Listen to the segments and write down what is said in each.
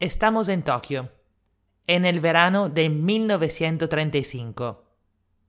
Estamos en Tokio, en el verano de 1935.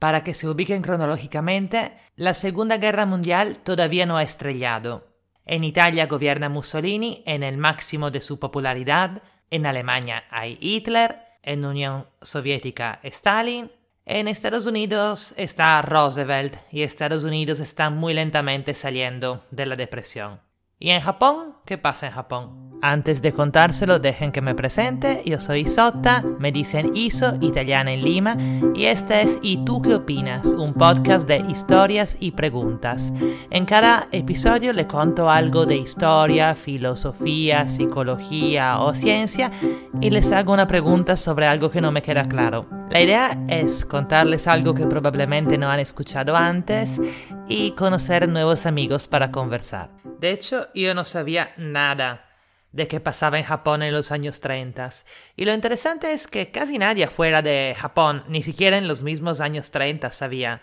Para que se ubiquen cronológicamente, la Segunda Guerra Mundial todavía no ha estrellado. En Italia gobierna Mussolini en el máximo de su popularidad, en Alemania hay Hitler, en Unión Soviética Stalin, en Estados Unidos está Roosevelt y Estados Unidos está muy lentamente saliendo de la depresión. ¿Y en Japón? ¿Qué pasa en Japón? Antes de contárselo, dejen que me presente. Yo soy Isotta, me dicen Iso, italiana en Lima, y este es ¿Y tú qué opinas? Un podcast de historias y preguntas. En cada episodio le conto algo de historia, filosofía, psicología o ciencia y les hago una pregunta sobre algo que no me queda claro. La idea es contarles algo que probablemente no han escuchado antes y conocer nuevos amigos para conversar. De hecho, yo no sabía nada de qué pasaba en Japón en los años 30. Y lo interesante es que casi nadie fuera de Japón, ni siquiera en los mismos años 30, sabía.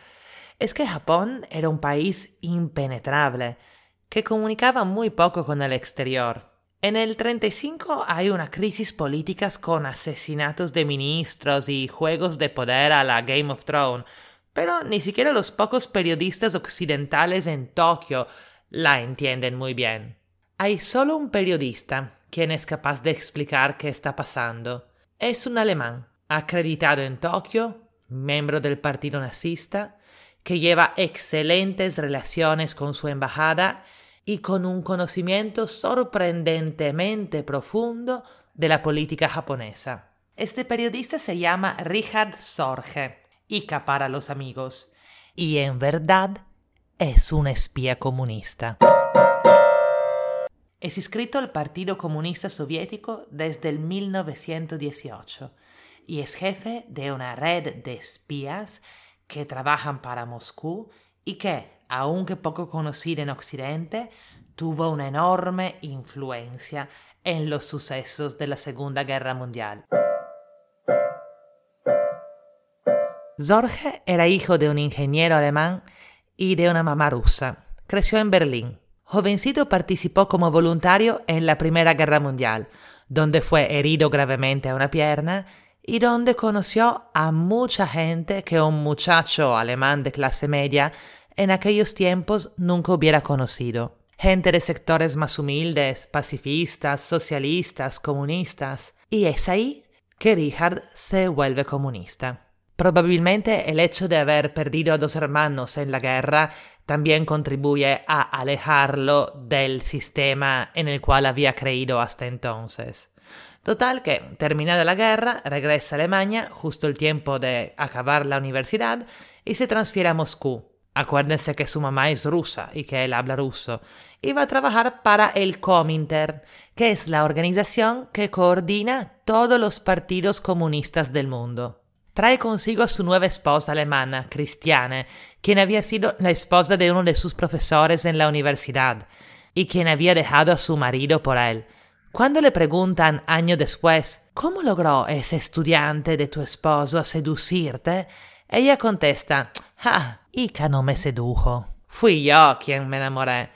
Es que Japón era un país impenetrable, que comunicaba muy poco con el exterior. En el 35 hay una crisis política con asesinatos de ministros y juegos de poder a la Game of Thrones, pero ni siquiera los pocos periodistas occidentales en Tokio la entienden muy bien. Hay solo un periodista quien es capaz de explicar qué está pasando. Es un alemán, acreditado en Tokio, miembro del partido nazista, que lleva excelentes relaciones con su embajada y con un conocimiento sorprendentemente profundo de la política japonesa. Este periodista se llama Richard Sorge, Ica para los amigos, y en verdad es un espía comunista. Es inscrito al Partido Comunista Soviético desde el 1918 y es jefe de una red de espías que trabajan para Moscú y que, aunque poco conocida en Occidente, tuvo una enorme influencia en los sucesos de la Segunda Guerra Mundial. Zorge era hijo de un ingeniero alemán y de una mamá rusa. Creció en Berlín Jovencito participó como voluntario en la Primera Guerra Mundial, donde fue herido gravemente a una pierna y donde conoció a mucha gente que un muchacho alemán de clase media en aquellos tiempos nunca hubiera conocido. Gente de sectores más humildes, pacifistas, socialistas, comunistas. Y es ahí que Richard se vuelve comunista. Probablemente el hecho de haber perdido a dos hermanos en la guerra también contribuye a alejarlo del sistema en el cual había creído hasta entonces. Total que, terminada la guerra, regresa a Alemania justo el tiempo de acabar la universidad y se transfiere a Moscú. Acuérdense que su mamá es rusa y que él habla ruso. Y va a trabajar para el Comintern, que es la organización que coordina todos los partidos comunistas del mundo trae consigo a su nueva esposa alemana, Christiane, quien había sido la esposa de uno de sus profesores en la universidad y quien había dejado a su marido por él. Cuando le preguntan años después cómo logró ese estudiante de tu esposo seducirte, ella contesta, ah, Ika no me sedujo. Fui yo quien me enamoré.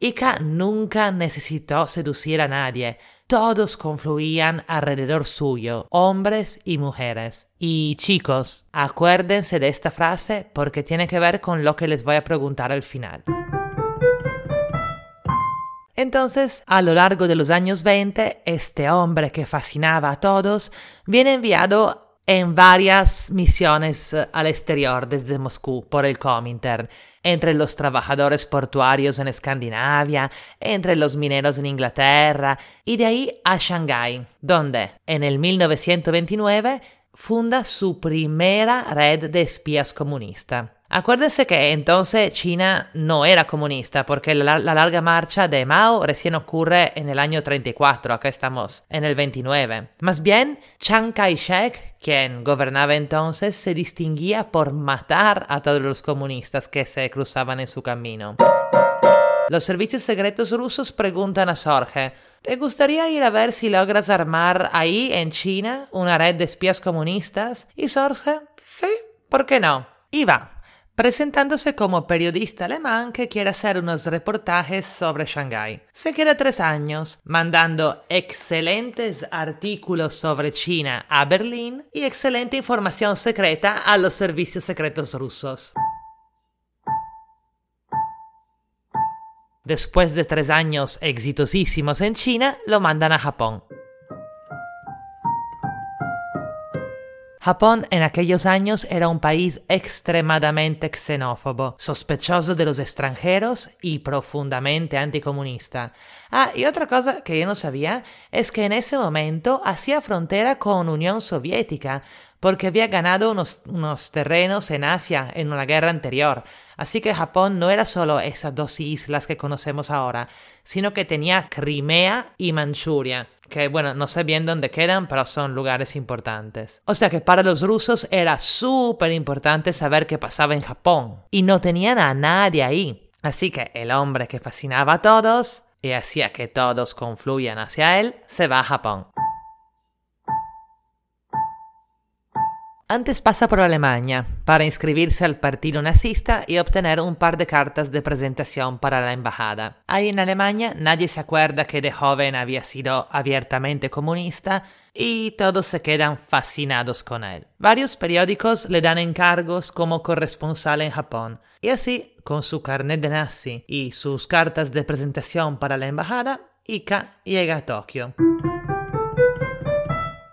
Ika nunca necesitó seducir a nadie, todos confluían alrededor suyo, hombres y mujeres. Y chicos, acuérdense de esta frase porque tiene que ver con lo que les voy a preguntar al final. Entonces, a lo largo de los años 20, este hombre que fascinaba a todos viene enviado en varias misiones eh, al exterior desde Moscú por el Comintern, entre los trabajadores portuarios en Escandinavia, entre los mineros en Inglaterra y de ahí a Shanghái, donde en el 1929 funda su primera red de espías comunista. Acuérdense que entonces China no era comunista porque la, larga marcha de Mao recién ocurre en el año 34, acá estamos en el 29. Más bien, Chiang Kai-shek, quien gobernaba entonces, se distinguía por matar a todos los comunistas que se cruzaban en su camino. Los servicios secretos rusos preguntan a Sorge, ¿te gustaría ir a ver si logras armar ahí en China una red de espías comunistas? Y Sorge, sí, ¿por qué no? Y va presentándose como periodista alemán que quiere hacer unos reportajes sobre Shanghái. Se queda tres años, mandando excelentes artículos sobre China a Berlín y excelente información secreta a los servicios secretos rusos. Después de tres años exitosísimos en China, lo mandan a Japón. Japón en aquellos años era un país extremadamente xenófobo, sospechoso de los extranjeros y profundamente anticomunista. Ah, y otra cosa que yo no sabía es que en ese momento hacía frontera con Unión Soviética, porque había ganado unos, unos, terrenos en Asia en una guerra anterior. Así que Japón no era solo esas dos islas que conocemos ahora, sino que tenía Crimea y Manchuria que bueno, no sé bien dónde quedan, pero son lugares importantes. O sea que para los rusos era súper importante saber qué pasaba en Japón, y no tenían a nadie ahí. Así que el hombre que fascinaba a todos y hacía que todos confluyan hacia él, se va a Japón. Antes pasa por Alemania para inscribirse al partido nazista y obtener un par de cartas de presentación para la embajada. Ahí en Alemania nadie se acuerda que de joven había sido abiertamente comunista y todos se quedan fascinados con él. Varios periódicos le dan encargos como corresponsal en Japón y así, con su carnet de nazi y sus cartas de presentación para la embajada, Ika llega a Tokio.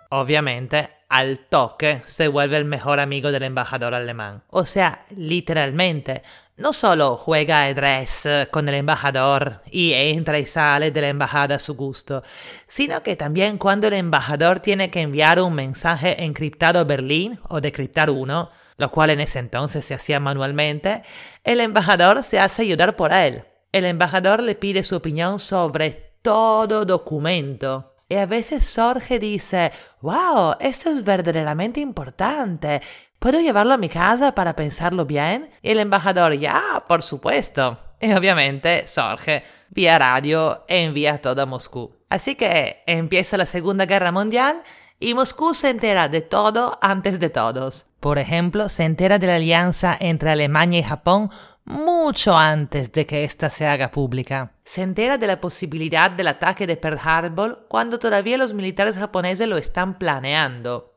Obviamente, al toque se vuelve el mejor amigo del embajador alemán. O sea, literalmente, no solo juega ajedrez con el embajador y entra y sale de la embajada a su gusto, sino que también cuando el embajador tiene que enviar un mensaje encriptado a Berlín o decriptar uno, lo cual en ese entonces se hacía manualmente, el embajador se hace ayudar por él. El embajador le pide su opinión sobre todo documento y a veces Jorge dice, wow, esto es verdaderamente importante. ¿Puedo llevarlo a mi casa para pensarlo bien? Y el embajador, ya, por supuesto. Y obviamente Jorge, vía radio, envía todo a Moscú. Así que empieza la Segunda Guerra Mundial y Moscú se entera de todo antes de todos. Por ejemplo, se entera de la alianza entre Alemania y Japón mucho antes de que ésta se haga pública. Se entera de la posibilidad del ataque de Pearl Harbor cuando todavía los militares japoneses lo están planeando.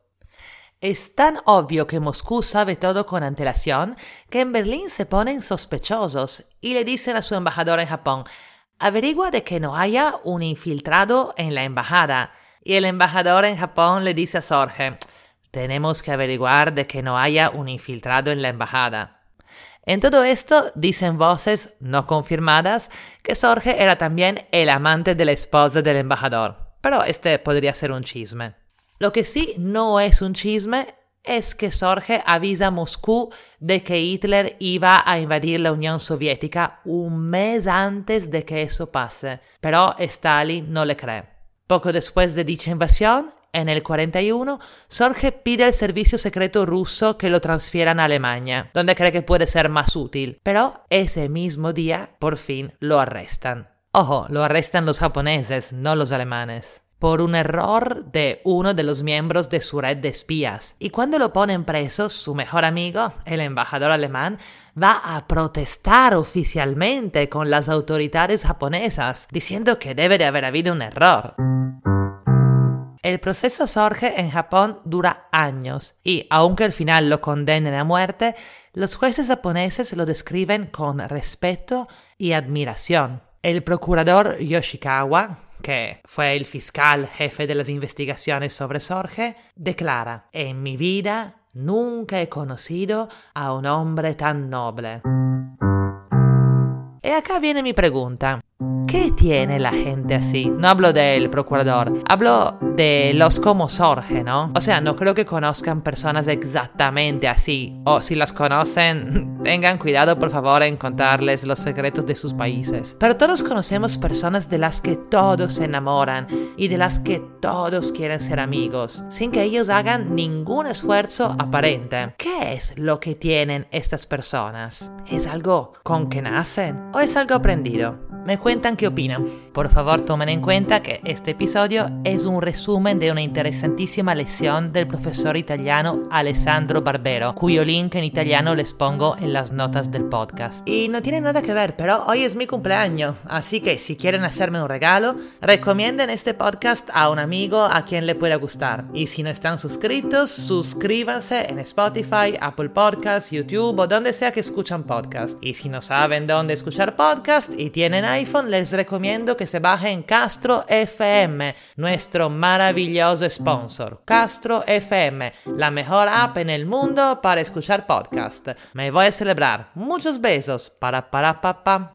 Es tan obvio que Moscú sabe todo con antelación que en Berlín se ponen sospechosos y le dicen a su embajador en Japón, averigua de que no haya un infiltrado en la embajada. Y el embajador en Japón le dice a Sorge, tenemos que averiguar de que no haya un infiltrado en la embajada. En todo esto dicen voces no confirmadas que Sorge era también el amante de la esposa del embajador, pero este podría ser un chisme. Lo que sí no es un chisme es que Sorge avisa a Moscú de que Hitler iba a invadir la Unión Soviética un mes antes de que eso pase, pero Stalin no le cree. Poco después de dicha invasión, en el 41, Sorge pide al servicio secreto ruso que lo transfieran a Alemania, donde cree que puede ser más útil, pero ese mismo día, por fin, lo arrestan. Ojo, lo arrestan los japoneses, no los alemanes por un error de uno de los miembros de su red de espías. Y cuando lo ponen preso, su mejor amigo, el embajador alemán, va a protestar oficialmente con las autoridades japonesas, diciendo que debe de haber habido un error. El proceso Sorge en Japón dura años y, aunque al final lo condenen a muerte, los jueces japoneses lo describen con respeto y admiración. El procurador Yoshikawa, que fue el fiscal jefe de las investigaciones sobre Sorge, declara, en mi vida nunca he conocido a un hombre tan noble. Y acá viene mi pregunta. ¿Qué tiene la gente así? No hablo del procurador, hablo de los como Sorge, ¿no? O sea, no creo que conozcan personas exactamente así. O si las conocen, tengan cuidado por favor en contarles los secretos de sus países. Pero todos conocemos personas de las que todos se enamoran y de las que todos quieren ser amigos, sin que ellos hagan ningún esfuerzo aparente. ¿Qué es lo que tienen estas personas? ¿Es algo con que nacen o es algo aprendido? Me cuentan qué opinan. Por favor, tomen en cuenta que este episodio es un resumen de una interesantísima lección del profesor italiano Alessandro Barbero, cuyo link en italiano les pongo en las notas del podcast. Y no tiene nada que ver, pero hoy es mi cumpleaños, así que si quieren hacerme un regalo, recomienden este podcast a un amigo a quien le pueda gustar. Y si no están suscritos, suscríbanse en Spotify, Apple Podcasts, YouTube o donde sea que escuchan podcast. Y si no saben dónde escuchar podcast y tienen iPhone, les recomiendo que se bajen Castro FM, nuestro maravilloso sponsor. Castro FM, la mejor app en el mundo para escuchar podcast. Me voy a celebrar. Muchos besos. Para para pa.